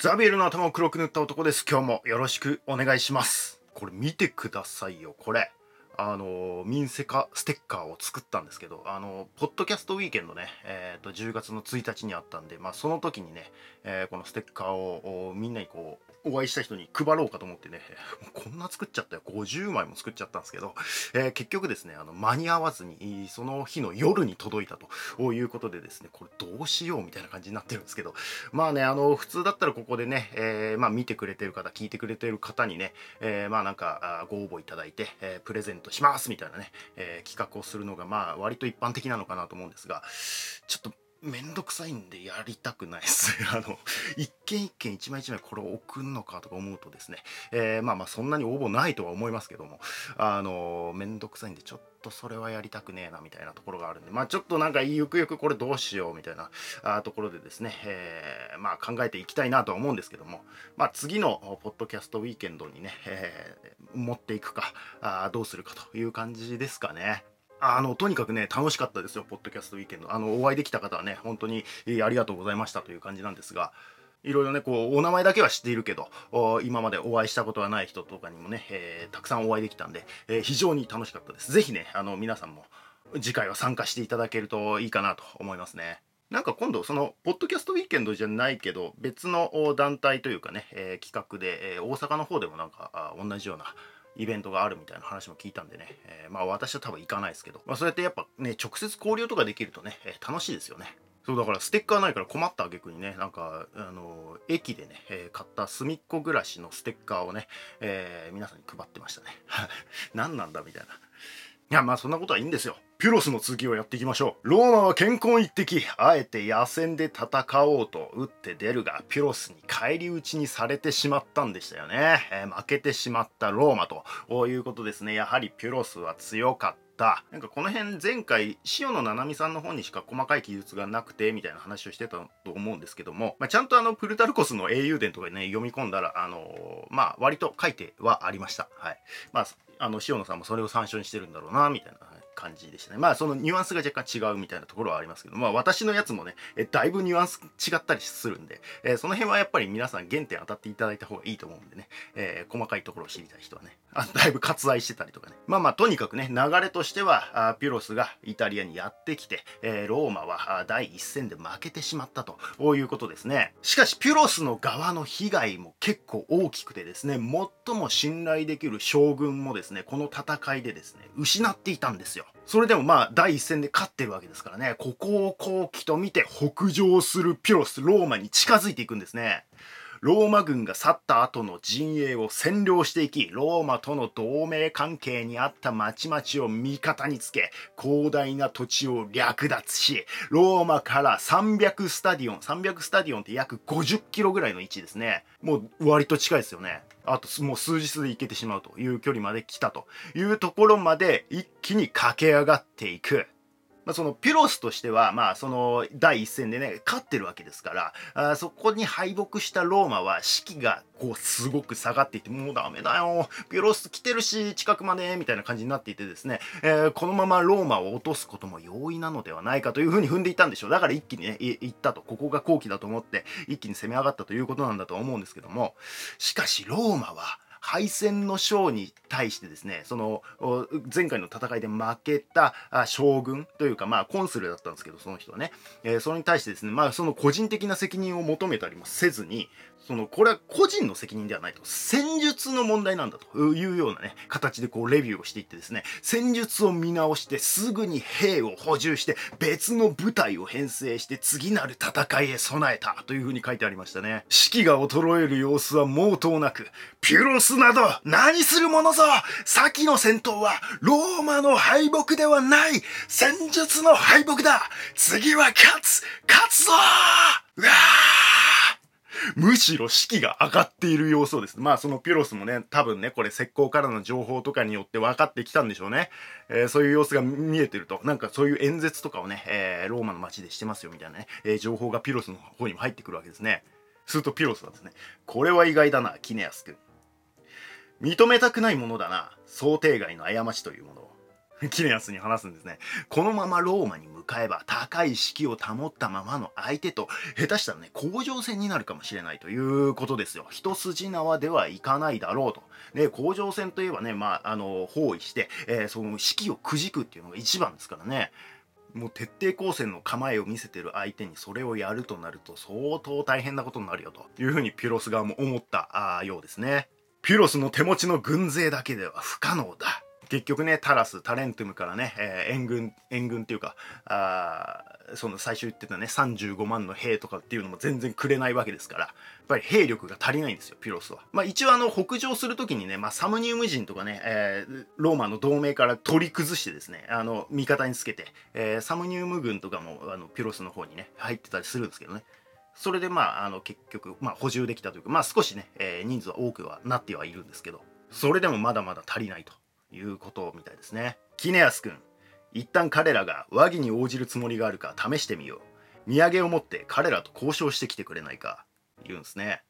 ザビエルの頭を黒く塗った男です。今日もよろしくお願いします。これ見てくださいよ、これ。あの、ミンセカステッカーを作ったんですけど、あの、ポッドキャストウィーケンドね、えっ、ー、と、10月の1日にあったんで、まあ、その時にね、えー、このステッカーをみんなにこう、お会いした人に配ろうかと思ってね、こんな作っちゃったよ。50枚も作っちゃったんですけど、えー、結局ですね、あの、間に合わずに、その日の夜に届いたということでですね、これどうしようみたいな感じになってるんですけど、まあね、あの、普通だったらここでね、え、まあ見てくれてる方、聞いてくれてる方にね、え、まあなんかご応募いただいて、え、プレゼントしますみたいなね、えー、企画をするのがまあ割と一般的なのかなと思うんですが、ちょっとめんどくさいんでやりたくないです。あの、一件一件一枚一枚これを送るのかとか思うとですね、えー、まあまあそんなに応募ないとは思いますけども、あの、めんどくさいんでちょっととそれはやりたくねえなみたいなところがあるんで、まあちょっとなんかゆくゆくこれどうしようみたいなところでですね、えー、まあ考えていきたいなとは思うんですけども、まあ次のポッドキャストウィーケンドにね、えー、持っていくかあ、どうするかという感じですかね。あの、とにかくね、楽しかったですよ、ポッドキャストウィーケンド。あの、お会いできた方はね、本当に、ありがとうございましたという感じなんですが、いろいろね、こう、お名前だけは知っているけど、今までお会いしたことはない人とかにもね、えー、たくさんお会いできたんで、えー、非常に楽しかったです。ぜひね、あの、皆さんも次回は参加していただけるといいかなと思いますね。なんか今度、その、ポッドキャストウィーケンドじゃないけど、別の団体というかね、えー、企画で、え、大阪の方でもなんか、同じような、イベントがあるみたいな話も聞いたんでね、えー、まあ私は多分行かないですけど、まあそうやってやっぱね、直接交流とかできるとね、えー、楽しいですよね。そうだからステッカーないから困った挙句にね、なんか、あの、駅でね、えー、買った隅っこ暮らしのステッカーをね、えー、皆さんに配ってましたね。何なんだみたいな。いや、まあそんなことはいいんですよ。ピュロスの続きをやっていきましょう。ローマは健康一滴。あえて野戦で戦おうと打って出るが、ピュロスに返り討ちにされてしまったんでしたよね。えー、負けてしまったローマということですね。やはりピュロスは強かった。なんかこの辺前回塩野七海さんの方にしか細かい記述がなくてみたいな話をしてたと思うんですけども、まあ、ちゃんとあのプルタルコスの英雄伝とかね読み込んだらあのー、まあ割と書いてはありました。はい。まああの塩野さんもそれを参照にしてるんだろうなみたいな感じでしたね。まあそのニュアンスが若干違うみたいなところはありますけど、まあ私のやつもね、えだいぶニュアンス違ったりするんで、えー、その辺はやっぱり皆さん原点当たっていただいた方がいいと思うんでね、えー、細かいところを知りたい人はね、あだいぶ割愛してたりとかね。まあまあとにかくね、流れとしては、あピュロスがイタリアにやってきて、えー、ローマは第一戦で負けてしまったということですね。しかしピュロスの側の被害も結構大きくてですね、最も信頼できる将軍もですね、この戦いでですね、失っていたんですよ。それでもまあ第一戦で勝ってるわけですからね、ここを好機と見て北上するピロス、ローマに近づいていくんですね。ローマ軍が去った後の陣営を占領していき、ローマとの同盟関係にあった町々を味方につけ、広大な土地を略奪し、ローマから300スタディオン、300スタディオンって約50キロぐらいの位置ですね。もう割と近いですよね。あともう数日で行けてしまうという距離まで来たというところまで一気に駆け上がっていく。まあ、そのピロスとしては、まあ、その第一戦でね、勝ってるわけですから、あそこに敗北したローマは士気がこうすごく下がっていて、もうダメだよ、ピロス来てるし、近くまで、みたいな感じになっていてですね、えー、このままローマを落とすことも容易なのではないかというふうに踏んでいたんでしょう。だから一気にね、行ったと、ここが後期だと思って、一気に攻め上がったということなんだと思うんですけども、しかしローマは、敗戦の将に対してですねその前回の戦いで負けた将軍というかまあコンスルだったんですけどその人はね、えー、それに対してですねまあその個人的な責任を求めたりもせずにそのこれは個人の責任ではないと。戦術の問題なんだと。いうようなね形でこうレビューをしていってですね。戦術を見直してすぐに兵を補充して別の部隊を編成して次なる戦いへ備えたというふうに書いてありましたね。士気が衰える様子は毛頭なくピュロスなど何するものぞ。先の戦闘はローマの敗北ではない。戦術の敗北だ。次は勝つ。勝つぞうわむしろ士気が上がっている様子をです。まあそのピュロスもね、多分ね、これ石膏からの情報とかによって分かってきたんでしょうね。えー、そういう様子が見えてると、なんかそういう演説とかをね、えー、ローマの街でしてますよみたいなね、えー、情報がピロスの方にも入ってくるわけですね。するとピロスはですね、これは意外だな、キネアス君。認めたくないものだな、想定外の過ちというものを。キネアスに話すんですね。このままローマに向かえば高い士気を保ったままの相手と下手したらね、甲状腺になるかもしれないということですよ。一筋縄ではいかないだろうと。で、甲状腺といえばね、まあ、あの、包囲して、えー、その士気をくじくっていうのが一番ですからね。もう徹底抗戦の構えを見せてる相手にそれをやるとなると相当大変なことになるよというふうにピュロス側も思ったようですね。ピュロスの手持ちの軍勢だけでは不可能だ。結局ね、タラス、タレントゥムからね、えー、援軍、援軍っていうか、あその最初言ってたね、35万の兵とかっていうのも全然くれないわけですから、やっぱり兵力が足りないんですよ、ピロスは。まあ一応あの、北上するときにね、まあサムニウム人とかね、えー、ローマの同盟から取り崩してですね、あの、味方につけて、えー、サムニウム軍とかも、あの、ピロスの方にね、入ってたりするんですけどね。それでまあ、あの、結局、まあ補充できたというか、まあ少しね、えー、人数は多くはなってはいるんですけど、それでもまだまだ足りないと。いうことみたいですね。キネアス君、一旦彼らが和議に応じるつもりがあるか試してみよう。土産を持って彼らと交渉してきてくれないか。言うんですね。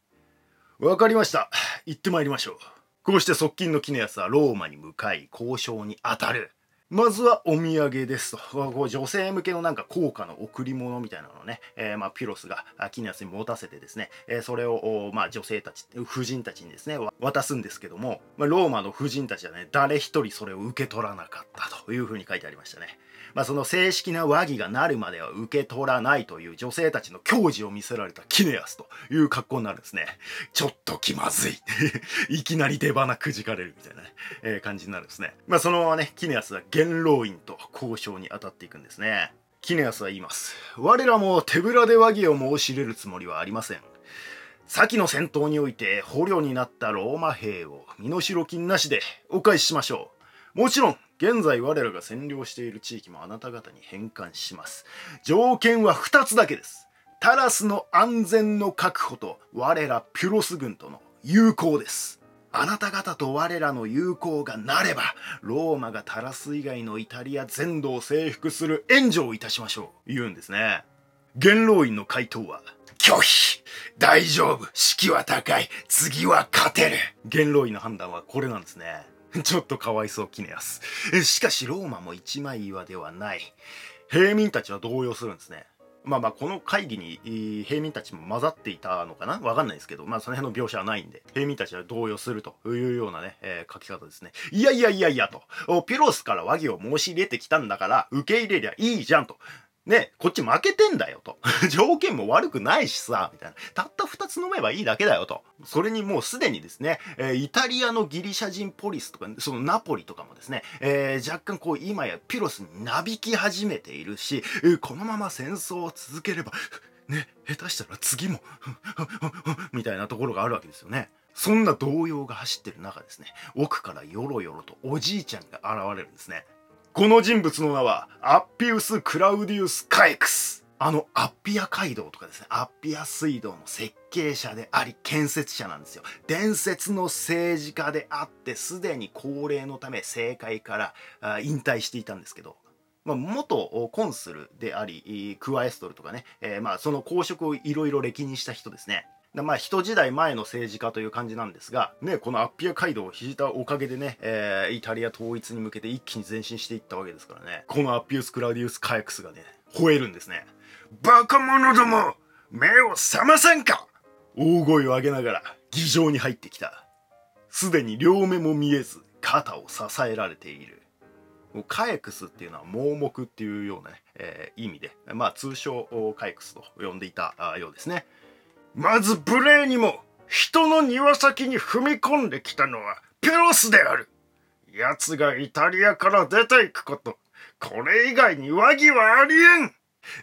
わかりました。行ってまいりましょう。こうして側近のキネアスはローマに向かい交渉に当たる。まずはお土産ですと。女性向けのなんか高価の贈り物みたいなのをね、えー、まあピロスがキネアスに持たせてですね、えー、それをまあ女性たち、婦人たちにですね、渡すんですけども、まあ、ローマの婦人たちはね、誰一人それを受け取らなかったというふうに書いてありましたね。まあ、その正式な和議がなるまでは受け取らないという女性たちの矜持を見せられたキネアスという格好になるんですね。ちょっと気まずい。いきなり出花くじかれるみたいなね、えー、感じになるんですね。まあ、そのままね、キネアスは元老院と交渉に当たっていくんですね。キネアスは言います。我らも手ぶらで和議を申し入れるつもりはありません。先の戦闘において捕虜になったローマ兵を身代金なしでお返ししましょう。もちろん現在我らが占領している地域もあなた方に返還します。条件は2つだけです。タラスの安全の確保と我らピュロス軍との友好です。あなた方と我らの友好がなれば、ローマがタラス以外のイタリア全土を征服する援助をいたしましょう。言うんですね。元老院の回答は、拒否大丈夫士気は高い次は勝てる元老院の判断はこれなんですね。ちょっとかわいそう、キネアス。しかし、ローマも一枚岩ではない。平民たちは動揺するんですね。まあまあ、この会議に平民たちも混ざっていたのかな？わかんないですけど、まあその辺の描写はないんで、平民たちは動揺するというようなね、えー、書き方ですね。いやいやいやいやと。ピロスから和議を申し入れてきたんだから、受け入れりゃいいじゃんと。ね、こっち負けてんだよと。条件も悪くないしさ、みたいな。たった二つ飲めばいいだけだよと。それにもうすでにですね、えー、イタリアのギリシャ人ポリスとか、そのナポリとかもですね、えー、若干こう今やピロスになびき始めているし、えー、このまま戦争を続ければ、ね、下手したら次も みたいなところがあるわけですよね。そんな動揺が走ってる中ですね、奥からよろよろとおじいちゃんが現れるんですね。この人物の名はアッピウス・クラウディウス・カエクス。あのアッピア街道とかですね、アッピア水道の設計者であり建設者なんですよ。伝説の政治家であって、すでに高齢のため政界から引退していたんですけど、まあ、元コンスルであり、クワエストルとかね、えー、まあその公職をいろいろ歴任した人ですね。まあ、人時代前の政治家という感じなんですが、ね、このアッピア街道を引いたおかげでね、えー、イタリア統一に向けて一気に前進していったわけですからね、このアッピウス・クラディウス・カエクスがね、吠えるんですね。バカ者ども目を覚ませんか大声を上げながら議場に入ってきた。すでに両目も見えず、肩を支えられている。カエクスっていうのは盲目っていうようなね、えー、意味で、まあ通称カエクスと呼んでいたようですね。まず無礼にも人の庭先に踏み込んできたのはペロスである。奴がイタリアから出ていくこと、これ以外に和議はありえん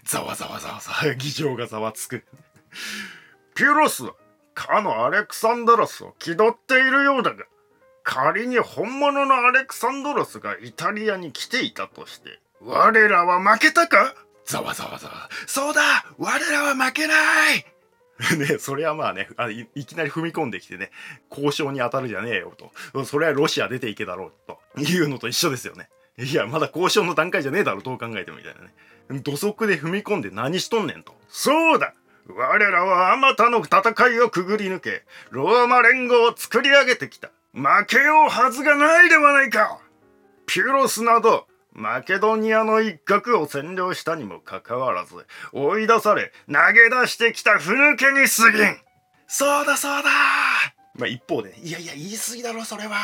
ざわざわざわざわ、議場がざわつく。ピュロスは、かのアレクサンドロスを気取っているようだが、仮に本物のアレクサンドロスがイタリアに来ていたとして、我らは負けたか？ざわざわざわ。そうだ我らは負けない ね、それはまあねあい、いきなり踏み込んできてね、交渉に当たるじゃねえよと。それはロシア出ていけだろうというのと一緒ですよね。いや、まだ交渉の段階じゃねえだろ、どう考えてもみたいなね。土足で踏み込んで何しとんねんと。そうだ我らはあまたの戦いをくぐり抜け、ローマ連合を作り上げてきた。負けようはずがないではないかピュロスなど、マケドニアの一角を占領したにもかかわらず、追い出され、投げ出してきたふぬけに過ぎん。そうだそうだ。まあ一方で、ね、いやいや、言い過ぎだろ、それは。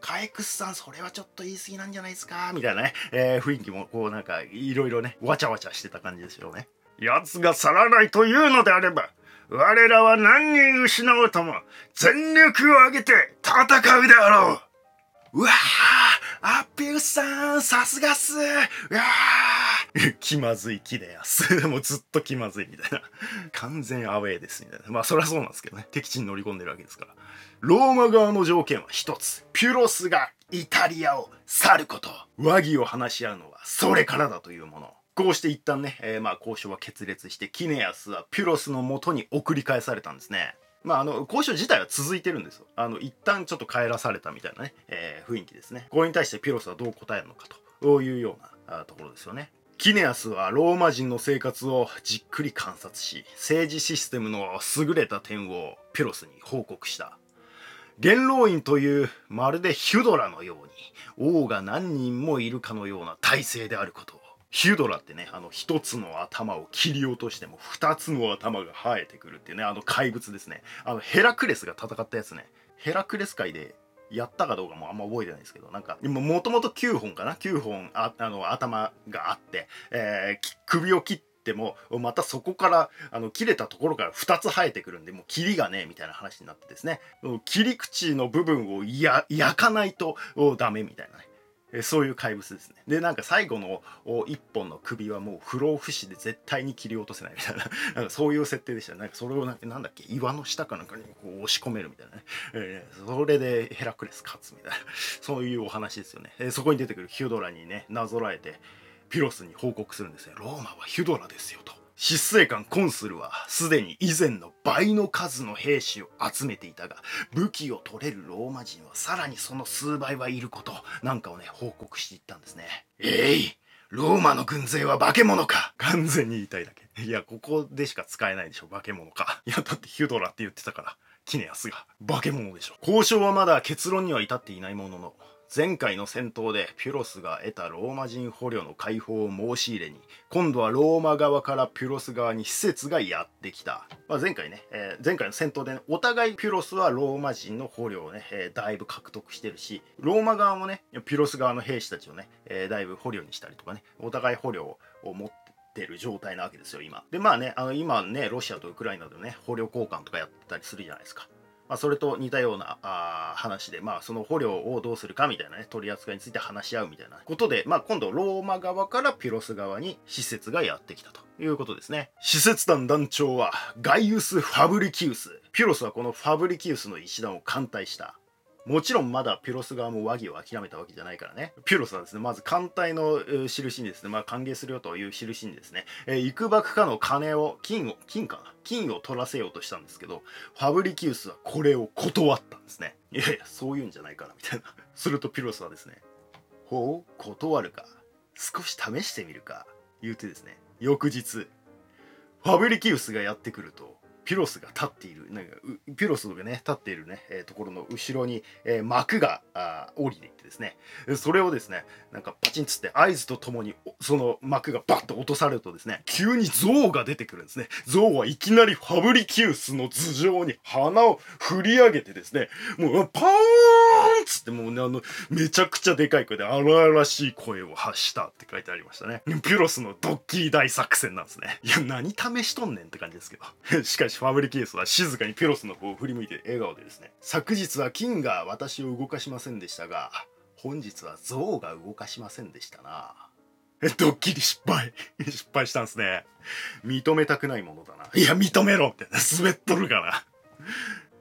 カエクスさん、それはちょっと言い過ぎなんじゃないですか。みたいなね、えー、雰囲気もこうなんか、いろいろね、わちゃわちゃしてた感じですよね。奴が去らないというのであれば、我らは何人失うとも、全力を挙げて戦うであろう。うわアッピウスさん、さすがっすうわ 気まずい木でやす。もうずっと気まずいみたいな。完全アウェーですみたいな。まあそりゃそうなんですけどね。敵地に乗り込んでるわけですから。ローマ側の条件は一つ。ピュロスがイタリアを去ること。和議を話し合うのはそれからだというもの。こうして一旦ね、えー、まあ交渉は決裂して、キネアスはピュロスの元に送り返されたんですね。まあ、あの、交渉自体は続いてるんですよ。あの、一旦ちょっと帰らされたみたいなね、えー、雰囲気ですね。これに対してピロスはどう答えるのかというようなところですよね。キネアスはローマ人の生活をじっくり観察し、政治システムの優れた点をピロスに報告した。元老院というまるでヒュドラのように王が何人もいるかのような体制であることを。ヒュドラってね、あの一つの頭を切り落としても二つの頭が生えてくるっていうね、あの怪物ですね。あのヘラクレスが戦ったやつね。ヘラクレス界でやったかどうかもあんま覚えてないですけど、なんか、もともと9本かな ?9 本ああの頭があって、えー、首を切っても、またそこから、あの、切れたところから2つ生えてくるんで、もう切りがねえみたいな話になってですね、切り口の部分をや焼かないとダメみたいなね。えそういう怪物ですね。で、なんか最後の一本の首はもう不老不死で絶対に切り落とせないみたいな、なんかそういう設定でした。なんかそれをなんなんだっけ、岩の下かなんかにこう押し込めるみたいなね。えー、それでヘラクレス勝つみたいな、そういうお話ですよね。え、そこに出てくるヒュドラにね、なぞらえて、ピロスに報告するんですね。ローマはヒュドラですよ。執政官コンスルはすでに以前の倍の数の兵士を集めていたが武器を取れるローマ人はさらにその数倍はいること。なんかをね報告していったんですね。えいローマの軍勢は化け物か。完全に言いたいだけ。いやここでしか使えないでしょ化け物か。いやだってヒュドラって言ってたからキネアスが。化け物でしょ。交渉はまだ結論には至っていないものの前回の戦闘でピュロスが得たローマ人捕虜の解放を申し入れに今度はローマ側からピュロス側に施設がやってきた、まあ、前回ね、えー、前回の戦闘で、ね、お互いピュロスはローマ人の捕虜をね、えー、だいぶ獲得してるしローマ側もねピュロス側の兵士たちをね、えー、だいぶ捕虜にしたりとかねお互い捕虜を持っててる状態なわけですよ今。でまあねあの今ねロシアとウクライナでね捕虜交換とかやったりするじゃないですか。まあ、それと似たようなあ話で、まあ、その捕虜をどうするかみたいなね、取り扱いについて話し合うみたいなことで、まあ、今度、ローマ側からピロス側に施設がやってきたということですね。施設団団長は、ガイウス・ファブリキウス。ピロスはこのファブリキウスの石段を艦隊した。もちろんまだピュロス側も和議を諦めたわけじゃないからね。ピュロスはですね、まず艦隊の印にですね、まあ歓迎するよという印にですね、えー、幾ばくかの金を、金を、金かな？金を取らせようとしたんですけど、ファブリキウスはこれを断ったんですね。いやいや、そういうんじゃないから、みたいな。するとピュロスはですね、ほう？断るか？少し試してみるか？言うてですね、翌日、ファブリキウスがやってくると、ピロスが立っているなんかピロスがね立っているね、えー、ところの後ろに、えー、幕があ降りていってですね。それをですねなんかパチンつって合図とともにその幕がバッと落とされるとですね急に象が出てくるんですね。象はいきなりファブリキウスの頭上に鼻を振り上げてですねもうパーンつってもうねあのめちゃくちゃでかい声で荒々しい声を発したって書いてありましたね。ピロスのドッキリ大作戦なんですね。いや何試しとんねんって感じですけど。しかしファブリケースは静かにピロスの方を振り向いて笑顔でですね。昨日は金が私を動かしませんでしたが本日は象が動かしませんでしたな。えドッキリ失敗。失敗したんですね。認めたくないものだな。いや認めろみたいな滑っとるかな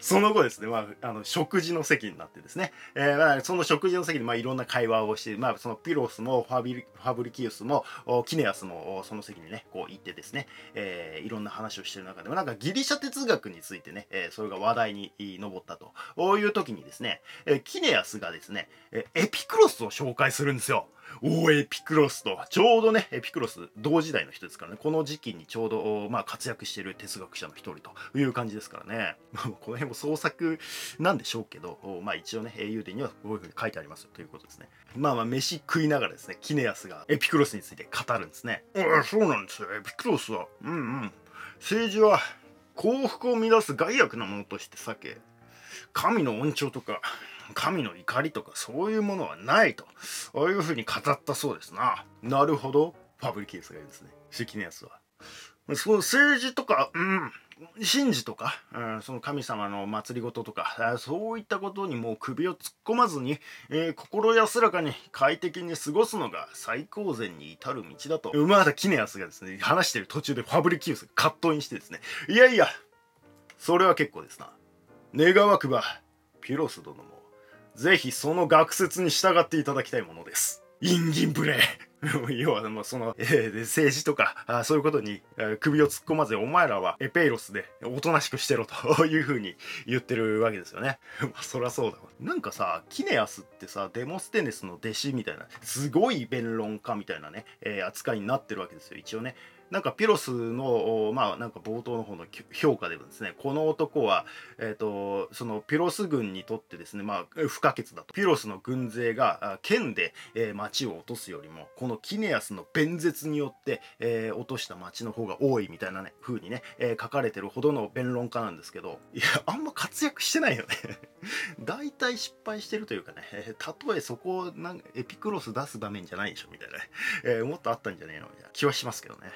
その後ですね、まあ、あの、食事の席になってですね、えー、まあ、その食事の席で、まあ、いろんな会話をして、まあ、そのピロスもファビ、ファブリキウスも、キネアスも、その席にね、こう行ってですね、えー、いろんな話をしてる中でも、なんかギリシャ哲学についてね、えー、それが話題に上ったと。いう時にですね、えー、キネアスがですね、エピクロスを紹介するんですよ。おエピクロスとちょうどねエピクロス同時代の人ですからね。この時期にちょうど、まあ、活躍している哲学者の一人という感じですからね。この辺も創作なんでしょうけどまあ一応ね英雄伝にはこういうふうに書いてありますよ。ということですね。まあまあ飯食いながらですねキネアスがエピクロスについて語るんですね。そうなんですよ。エピクロスはうんうん。政治は幸福を乱す害悪なものとして避け神の恩寵とか神の怒りとかそういうものはないと。ああいうふうに語ったそうですな。なるほど。ファブリケースがいるんですね。関のやつは。その政治とか、うん、神事とか、うん、その神様の祭りごととか、そういったことにもう首を突っ込まずに、えー、心安らかに快適に過ごすのが最高善に至る道だと、馬田キネアスがですね、話してる途中でファブリキウスがカットインしてですね、いやいや、それは結構ですな。願わくば、ピロス殿も、ぜひその学説に従っていただきたいものです。インギンブレ要はもうその、えー、政治とかあそういうことに、え、首を突っ込まずお前らはエペイロスでおとなしくしてろというふうに言ってるわけですよね。まあそりゃそうだわ。なんかさキネアスってさデモステネスの弟子みたいなすごい弁論家みたいなね、えー、扱いになってるわけですよ一応ね。なんかピロスのまあなんか冒頭の方の評価でもですね。この男は、えーと、そのピロス軍にとってですねまあ不可欠だと。ピロスの軍勢が剣で、えー、町を落とすよりもこのキネアスの弁舌によって、えー、落とした町の方が多いみたいなね風にね、え、書かれてるほどの弁論家なんですけどいやあんま活躍してないよね。大体失敗してるというかね、え、たとえそこをなんエピクロス出す場面じゃないでしょみたいな、ね、え、もっとあったんじゃねえのみたいな気はしますけどね。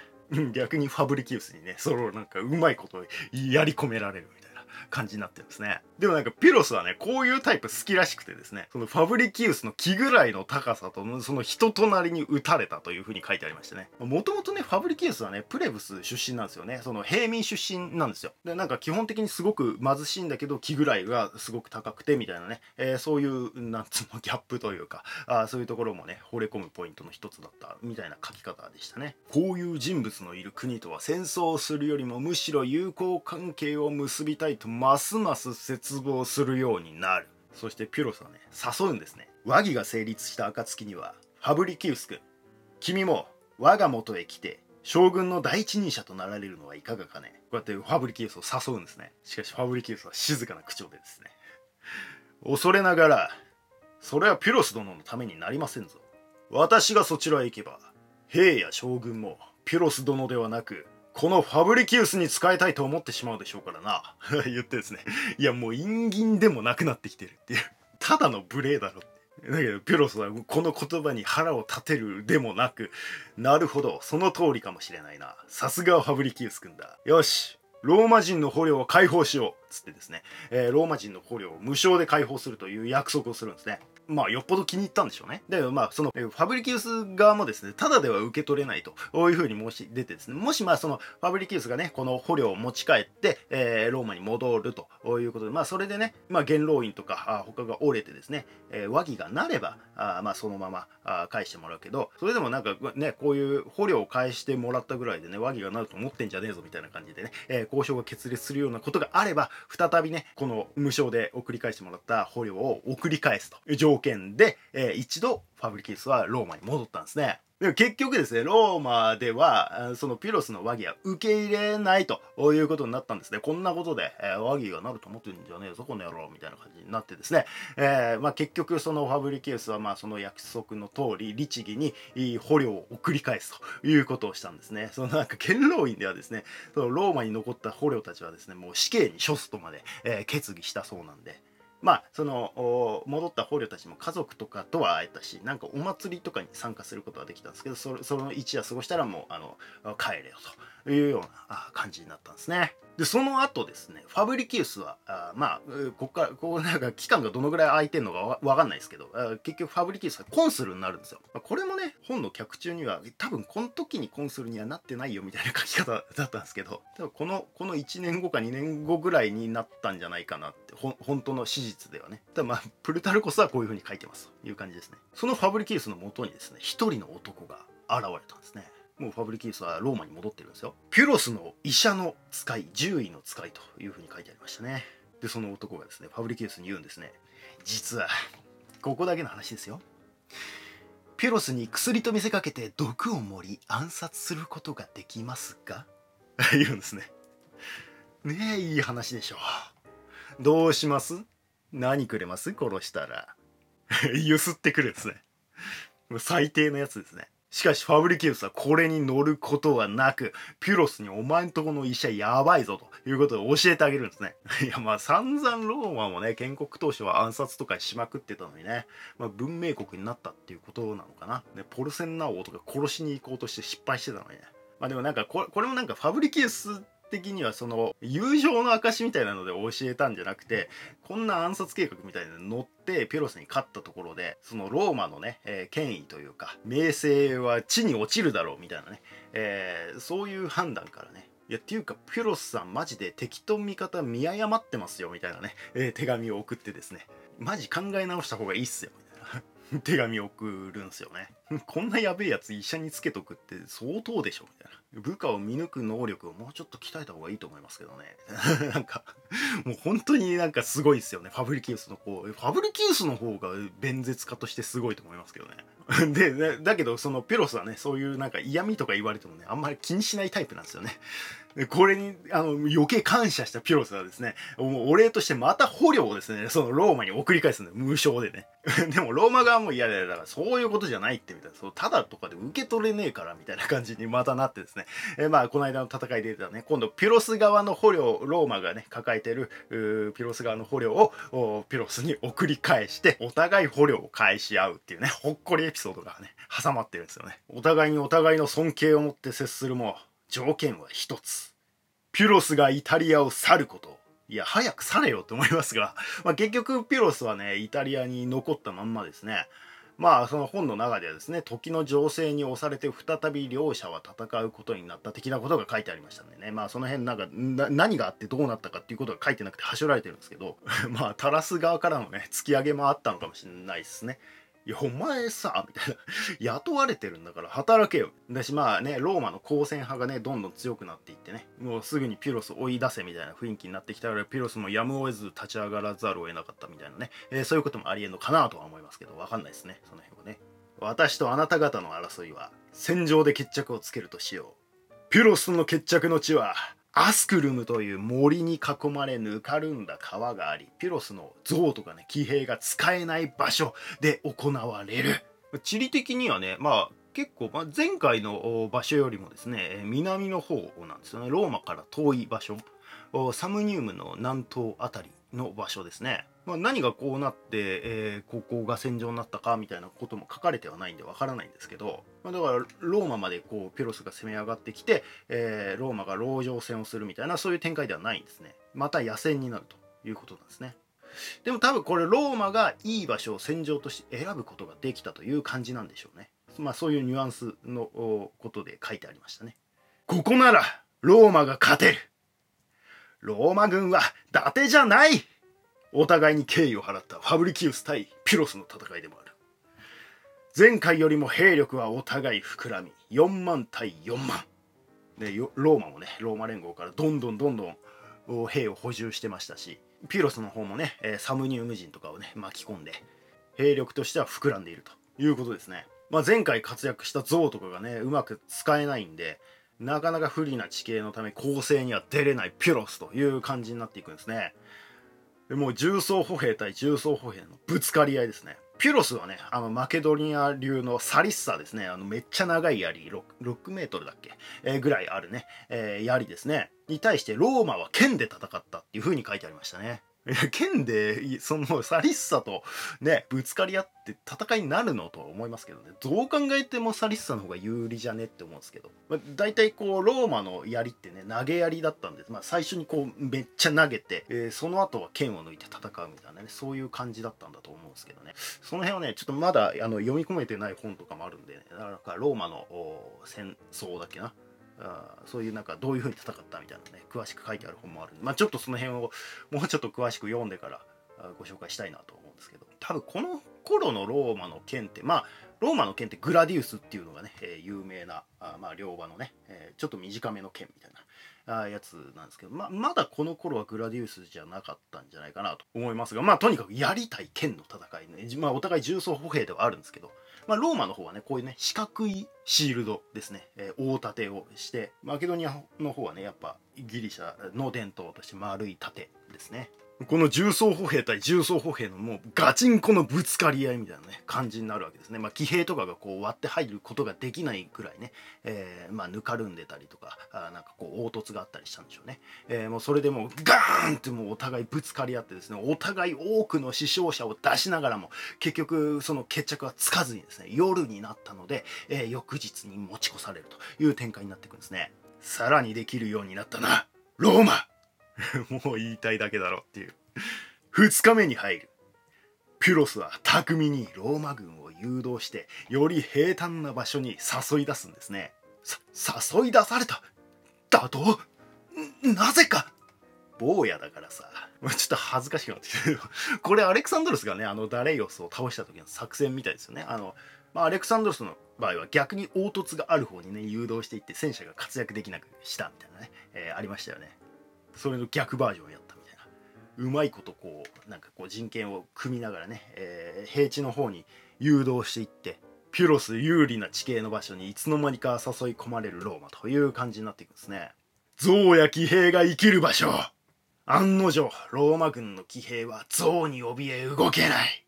逆にファブリキウスにねそれをなんかうまいことやり込められるみたいな。感じになってるんですね。でもなんかピロスはね、こういうタイプ好きらしくてですね、そのファブリキウスの木ぐらいの高さと、その人となりに打たれたというふうに書いてありましてね。もともとね、ファブリキウスはね、プレブス出身なんですよね。その平民出身なんですよ。で、なんか基本的にすごく貧しいんだけど、木ぐらいがすごく高くてみたいなね、えー、そういう、なんつうの、ギャップというか、あそういうところもね、惚れ込むポイントの一つだったみたいな書き方でしたね。こういう人物のいる国とは戦争をするよりもむしろ友好関係を結びたいとますます絶望するようになる。そしてピュロスはね誘うんですね。和議が成立した暁にはファブリキウス君君も我が元へ来て将軍の第一人者となられるのはいかがかね。こうやってファブリキウスを誘うんですね。しかしファブリキウスは静かな口調でですね。恐れながらそれはピュロス殿のためになりませんぞ。私がそちらへ行けば兵や将軍もピュロス殿ではなくこのファブリキウスに使いたいと思ってしまうでしょうからな。言ってですね。いや、もう陰銀でもなくなってきてるっていう。ただの無礼だろって。だけど、ピュロスはこの言葉に腹を立てるでもなく、なるほど、その通りかもしれないな。さすがはファブリキウス君だ。よし、ローマ人の捕虜を解放しよう。つってですね、えー、ローマ人の捕虜を無償で解放するという約束をするんですね。まあ、よっぽど気に入ったんでしょうね。で、まあ、その、ファブリキウス側もですね、ただでは受け取れないと、こういうふうに申し出てですね、もしまあ、その、ファブリキウスがね、この捕虜を持ち帰って、えー、ローマに戻るということで、まあ、それでね、まあ、元老院とか、あ他が折れてですね、えー、和議がなれば、あまあ、そのままあ返してもらうけど、それでもなんかね、こういう捕虜を返してもらったぐらいでね、和議がなると思ってんじゃねえぞみたいな感じでね、えー、交渉が決裂するようなことがあれば、再びね、この無償で送り返してもらった捕虜を送り返すという条件で、えー、一度ファブリキウスはローマに戻ったんですね。でも結局ですね、ローマでは、そのピロスの和議は受け入れないということになったんですね。こんなことで、えー、和議がなると思ってるんじゃねえぞ、この野郎、みたいな感じになってですね、えー、まあ、結局そのファブリケウスは、まあ、その約束の通り、律儀に捕虜を送り返すということをしたんですね。そのなんか、元老院ではですね、そのローマに残った捕虜たちはですね、もう死刑に処すとまで、えー、決議したそうなんで、まあその戻った捕虜たちも家族とかとは会えたしなんかお祭りとかに参加することはできたんですけどそその一夜過ごしたらもうあの帰れよというような感じになったんですね。でその後ですねファブリキウスはあまあここからここなんか期間がどのぐらい空いてるのかわかんないですけど結局ファブリキウスはコンスルになるんですよ。まこれもね本の脚中には多分この時にコンスルにはなってないよみたいな書き方だったんですけど多分このこの1年後か2年後ぐらいになったんじゃないかなってほ本当の史実ではね。ただまあプルタルコスはこういうふうに書いてますという感じですね。そのファブリキウスのもとにですね一人の男が現れたんですね。もうファブリキウスはローマに戻ってるんですよ。ピュロスの医者の使い、獣医の使いというふうに書いてありましたね。で、その男がですね、ファブリキウスに言うんですね。実は、ここだけの話ですよ。ピュロスに薬と見せかけて毒を盛り暗殺することができますか？言うんですねねえいい話でしょうどうします？何くれます？殺したら ゆすってくるんですね最低のやつですねしかしファブリキウスはこれに乗ることはなく、ピュロスにお前んとこの医者やばいぞということを教えてあげるんですね。いやまあ散々ローマもね、建国当初は暗殺とかしまくってたのにね、まあ、文明国になったっていうことなのかな。で、ポルセンナ王とか殺しに行こうとして失敗してたのにね。まあでもなんかこれこれもなんかファブリキウス的にはその友情の証みたいなので教えたんじゃなくてこんな暗殺計画みたいなのに乗ってピロスに勝ったところでそのローマのね、えー、権威というか名声は地に落ちるだろうみたいなね、えー、そういう判断からね。いやっていうかピュロスさんマジで敵と味方見誤ってますよみたいなね、えー、手紙を送ってですね。マジ考え直した方がいいっすよ 手紙送るんすよね。こんなやべえやつ医者につけとくって相当でしょみたいな。部下を見抜く能力をもうちょっと鍛えた方がいいと思いますけどね。なんかもう本当になんかすごいですよね。ファブリキウスのこうファブリキウスの方が弁舌家としてすごいと思いますけどね。でだけどそのペロスはねそういうなんか嫌味とか言われてもねあんまり気にしないタイプなんですよね。これにあの余計感謝したピロスはですねお礼としてまた捕虜をですねそのローマに送り返すんだよ。無償でね。でもローマ側も嫌でだからそういうことじゃないってみたいな。そうただとかで受け取れねえからみたいな感じにまたなってですね。えまあこの間の戦いで出たね。今度ピロス側の捕虜ローマがね抱えてるピロス側の捕虜をピロスに送り返してお互い捕虜を返し合うっていうねほっこりエピソードがね挟まってるんですよね。お互いにお互いの尊敬を持って接するも条件は一つ。ピュロスがイタリアを去ること。いや、早く去れよって思いますが、まあ、結局ピュロスはね、イタリアに残ったまんまですね。まあその本の中ではですね時の情勢に押されて再び両者は戦うことになった的なことが書いてありましたんでねまあその辺なんか何があってどうなったかっていうことが書いてなくてはしょられてるんですけど まあタラス側からのね突き上げもあったのかもしれないですねいや、お前さ、みたいな。雇われてるんだから働けよ。だし、まあね、ローマの公戦派がね、どんどん強くなっていってね、もうすぐにピロス追い出せみたいな雰囲気になってきたから、ピロスもやむを得ず立ち上がらざるを得なかったみたいなね、えー、そういうこともありえんのかなとは思いますけど、わかんないですね、その辺はね。私とあなた方の争いは、戦場で決着をつけるとしよう。ピロスの決着の地は、アスクルムという森に囲まれぬかるんだ川がありピロスの像とかね騎兵が使えない場所で行われる。地理的にはねまあ結構、まあ、前回の場所よりもですね南の方なんですよね。ローマから遠い場所。サムニウムの南東あたりの場所ですね。まあ、何がこうなって、えー、ここが戦場になったかみたいなことも書かれてはないんでわからないんですけど、まあ、だからローマまでこうピロスが攻め上がってきて、えー、ローマが籠城戦をするみたいなそういう展開ではないんですね。また野戦になるということなんですね。でも多分これローマがいい場所を戦場として選ぶことができたという感じなんでしょうね。まあそういうニュアンスのことで書いてありましたね。ここならローマが勝てる。ローマ軍は伊達じゃない。お互いに敬意を払ったファブリキウス対ピロスの戦いでもある。前回よりも兵力はお互い膨らみ4万対4万。でローマもねローマ連合からどんどんどんどん兵を補充してましたしピュロスの方もねサムニウム人とかをね巻き込んで兵力としては膨らんでいるということですね、まあ、前回活躍した象とかがねうまく使えないんでなかなか不利な地形のため攻勢には出れないピュロスという感じになっていくんですね。でもう重装歩兵対重装歩兵のぶつかり合いですね。ピュロスはね、あの、マケドニア流のサリッサですね。あの、めっちゃ長い槍、6, 6メートルだっけ、えー、ぐらいあるね、えー、槍ですね。に対してローマは剣で戦ったっていう風に書いてありましたね。剣でそのサリッサとねぶつかり合って戦いになるのとは思いますけどね。どう考えてもサリッサの方が有利じゃねって思うんですけど、まあ、大体こうローマの槍ってね投げ槍だったんです、まあ、最初にこうめっちゃ投げて、えー、その後は剣を抜いて戦うみたいなねそういう感じだったんだと思うんですけどね。その辺はねちょっとまだあの読み込めてない本とかもあるんでね。だかローマの戦争だっけな。あそういうなんかどういうふうに戦ったみたいなね詳しく書いてある本もあるんで、まあ、ちょっとその辺をもうちょっと詳しく読んでからご紹介したいなと思うんですけど多分この頃のローマの剣ってまあローマの剣ってグラディウスっていうのがね、え、有名なあまあ両刃のね、え、ちょっと短めの剣みたいなあやつなんですけど、ままだこの頃はグラディウスじゃなかったんじゃないかなと思いますがまあとにかくやりたい剣の戦いね、まあ、お互い重装歩兵ではあるんですけど、まあ、ローマの方はねこういうね四角いシールドですね、えー、大盾をしてマケドニアの方はねやっぱギリシャの伝統として丸い盾ですね。この重装歩兵対重装歩兵のもうガチンコのぶつかり合いみたいなね感じになるわけですね。まあ騎兵とかがこう割って入ることができないくらいね、えー、まあぬかるんでたりとかあなんかこう凹凸があったりしたんでしょうね。えー、もうそれでもうガーンってもうお互いぶつかり合ってですねお互い多くの死傷者を出しながらも結局その決着はつかずにですね夜になったので、えー、翌日に持ち越されるという展開になっていくんですね。さらにできるようになったなローマ もう言いたいだけだろっていう。2日目に入る。ピュロスは巧みにローマ軍を誘導して、より平坦な場所に誘い出すんですね。誘い出されただと？なぜか？坊やだからさ。ちょっと恥ずかしくなってきてる。これアレクサンドロスがね、あのダレイオスを倒した時の作戦みたいですよね。あの、まあ、アレクサンドロスの場合は逆に凹凸がある方にね、誘導していって戦車が活躍できなくしたみたいなね、えー、ありましたよね。それの逆バージョンやったみたいな。うまいことこうなんかこう人権を組みながらね、えー、平地の方に誘導していってピュロス有利な地形の場所にいつの間にか誘い込まれるローマという感じになっていくんですね。象や騎兵が生きる場所。案の定ローマ軍の騎兵は象に怯え動けない。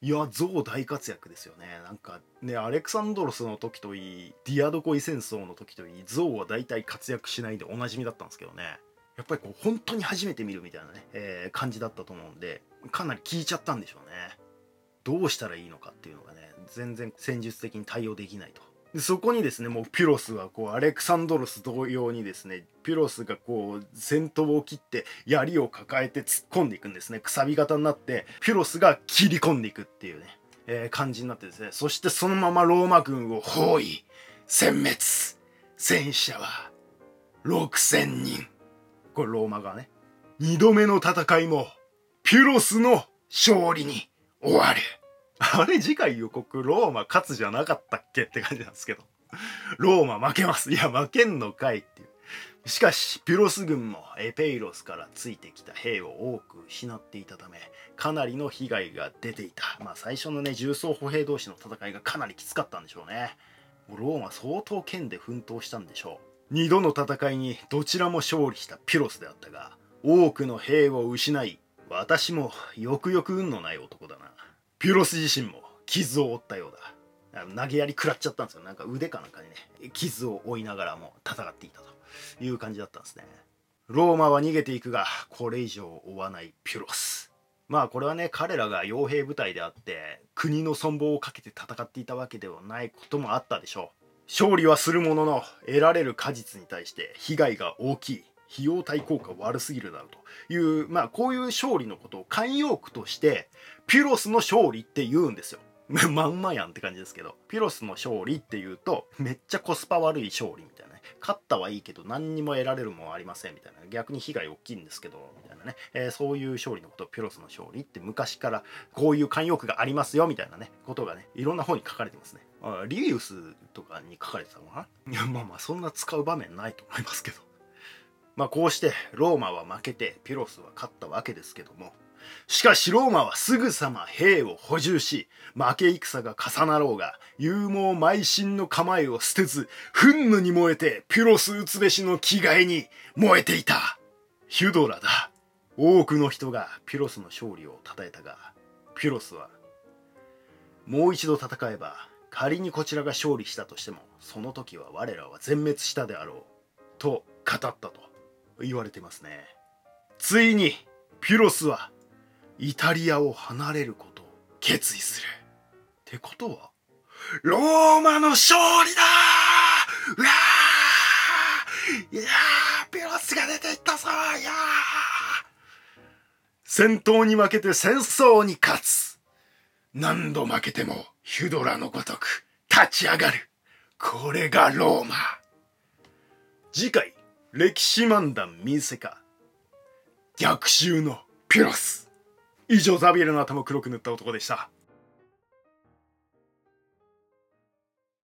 いや象大活躍ですよね。なんかねアレクサンドロスの時といいディアドコイ戦争の時といい象は大体活躍しないでおなじみだったんですけどね。やっぱりこう本当に初めて見るみたいなね、えー、感じだったと思うんでかなり効いちゃったんでしょうね。どうしたらいいのかっていうのがね全然戦術的に対応できないと。でそこにですねもうピュロスはこうアレクサンドロス同様にですねピュロスがこう先頭を切って槍を抱えて突っ込んでいくんですね。くさび型になってピュロスが切り込んでいくっていうね、えー、感じになってですね。そしてそのままローマ軍を包囲。殲滅。戦死者は6000人。これローマがね。二度目の戦いも、ピュロスの勝利に終わる。あれ次回予告ローマ勝つじゃなかったっけって感じなんですけど。ローマ負けます。いや負けんのかいっていう。しかし、ピュロス軍もエペイロスからついてきた兵を多く失っていたため、かなりの被害が出ていた。まあ最初のね、重装歩兵同士の戦いがかなりきつかったんでしょうね。ローマ相当剣で奮闘したんでしょう。2度の戦いにどちらも勝利したピュロスであったが多くの兵を失い私もよくよく運のない男だな。ピュロス自身も傷を負ったようだ。投げやり食らっちゃったんですよ。なんか腕かなんかにね傷を負いながらも戦っていたと。いう感じだったんですね。ローマは逃げていくがこれ以上追わないピュロス。まあこれはね彼らが傭兵部隊であって国の存亡をかけて戦っていたわけではないこともあったでしょう。勝利はするものの得られる果実に対して被害が大きい。費用対効果悪すぎるだろうというまあこういう勝利のことを慣用句としてピュロスの勝利って言うんですよ。まんまやんって感じですけど。ピュロスの勝利っていうとめっちゃコスパ悪い勝利みたいなね。勝ったはいいけど何にも得られるもんありませんみたいな。逆に被害大きいんですけどみたいなね、えー、そういう勝利のことをピュロスの勝利って昔からこういう慣用句がありますよみたいなね。ことがねいろんな本に書かれてますね。あリビウスとかに書かれてたのかな？いやまあまあそんな使う場面ないと思いますけど。まあこうしてローマは負けてピロスは勝ったわけですけども。しかしローマはすぐさま兵を補充し負け戦が重なろうが勇猛邁進の構えを捨てず憤怒に燃えてピロス打つべしの着替えに燃えていた。ヒュドラだ。多くの人がピロスの勝利を称えたがピロスはもう一度戦えば仮にこちらが勝利したとしてもその時は我らは全滅したであろうと語ったと言われてますね。ついにピュロスはイタリアを離れることを決意する。ってことはローマの勝利だ!うわいやピュロスが出ていったぞ!いや戦闘に負けて戦争に勝つ。何度負けてもヒュドラのごとく立ち上がる。これがローマ。次回歴史漫談民生化逆襲のピロス。以上ザビエルの頭黒く塗った男でした。